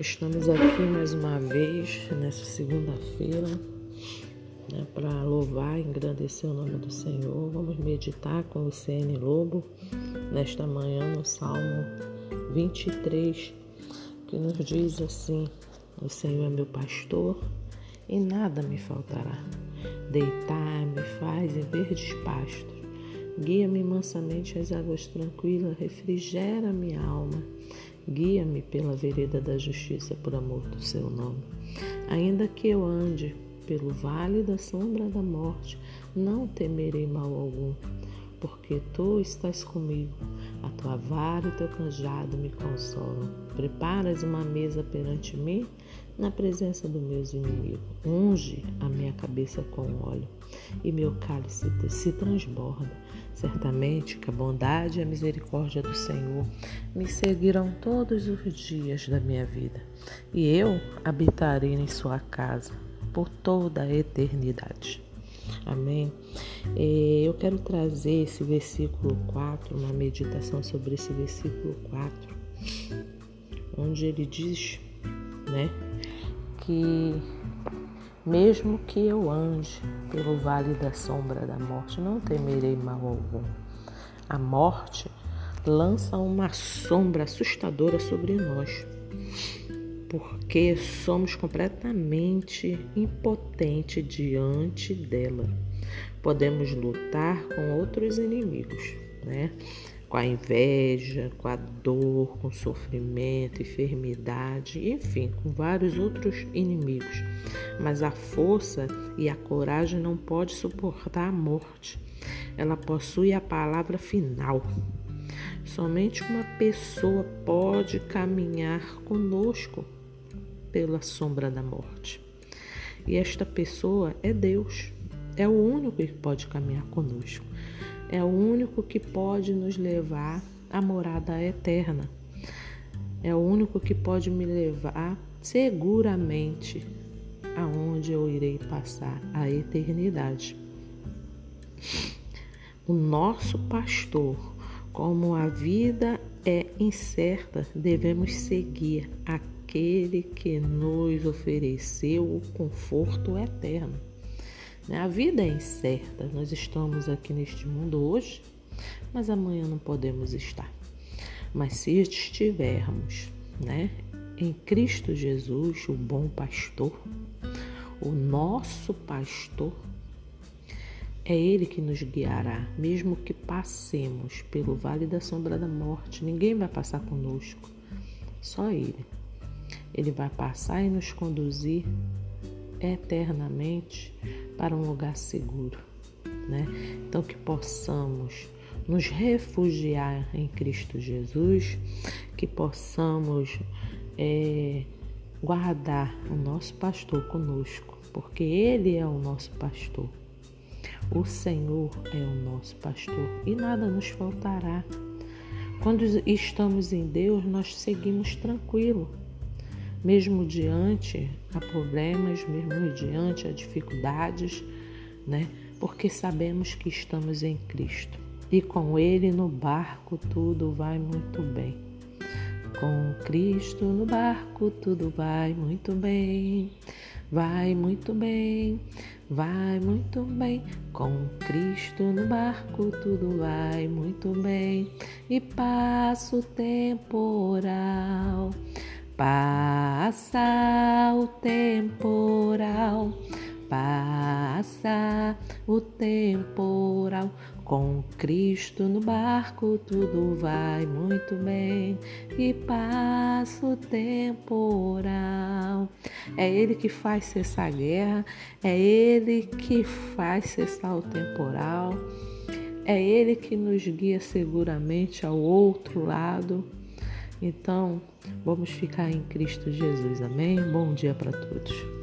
Estamos aqui mais uma vez nessa segunda-feira né, para louvar e engrandecer o nome do Senhor. Vamos meditar com o CN Lobo nesta manhã no Salmo 23, que nos diz assim: O Senhor é meu pastor e nada me faltará. Deitar-me faz em verdes pastos Guia-me mansamente às águas tranquilas, refrigera minha alma. Guia-me pela vereda da justiça por amor do seu nome. Ainda que eu ande pelo vale da sombra da morte, não temerei mal algum, porque tu estás comigo. A tua vara e teu canjado me consolam. Preparas uma mesa perante mim na presença dos meus inimigos. Unge a minha cabeça com óleo e meu cálice se transborda. Certamente que a bondade e a misericórdia do Senhor me seguirão todos os dias da minha vida, e eu habitarei em sua casa por toda a eternidade. Amém. Eu quero trazer esse versículo 4, uma meditação sobre esse versículo 4, onde ele diz, né, que mesmo que eu ande pelo vale da sombra da morte, não temerei mal algum. A morte lança uma sombra assustadora sobre nós, porque somos completamente impotentes diante dela. Podemos lutar com outros inimigos, né? com a inveja, com a dor, com sofrimento, enfermidade, enfim, com vários outros inimigos. Mas a força e a coragem não pode suportar a morte. Ela possui a palavra final. Somente uma pessoa pode caminhar conosco pela sombra da morte. E esta pessoa é Deus. É o único que pode caminhar conosco é o único que pode nos levar à morada eterna. É o único que pode me levar seguramente aonde eu irei passar a eternidade. O nosso pastor, como a vida é incerta, devemos seguir aquele que nos ofereceu o conforto eterno. Né? A vida é incerta. Nós estamos aqui neste mundo hoje, mas amanhã não podemos estar. Mas se estivermos, né, em Cristo Jesus, o bom pastor, o nosso pastor, é Ele que nos guiará, mesmo que passemos pelo vale da sombra da morte. Ninguém vai passar conosco, só Ele. Ele vai passar e nos conduzir eternamente para um lugar seguro, né? Então que possamos nos refugiar em Cristo Jesus, que possamos é, guardar o nosso pastor conosco, porque Ele é o nosso pastor. O Senhor é o nosso pastor e nada nos faltará. Quando estamos em Deus, nós seguimos tranquilo mesmo diante a problemas, mesmo diante a dificuldades, né? Porque sabemos que estamos em Cristo e com Ele no barco tudo vai muito bem. Com Cristo no barco tudo vai muito bem, vai muito bem, vai muito bem. Com Cristo no barco tudo vai muito bem e passa o temporal Passa o temporal, passa o temporal. Com Cristo no barco tudo vai muito bem e passa o temporal. É Ele que faz cessar a guerra, é Ele que faz cessar o temporal, é Ele que nos guia seguramente ao outro lado. Então, vamos ficar em Cristo Jesus. Amém? Bom dia para todos.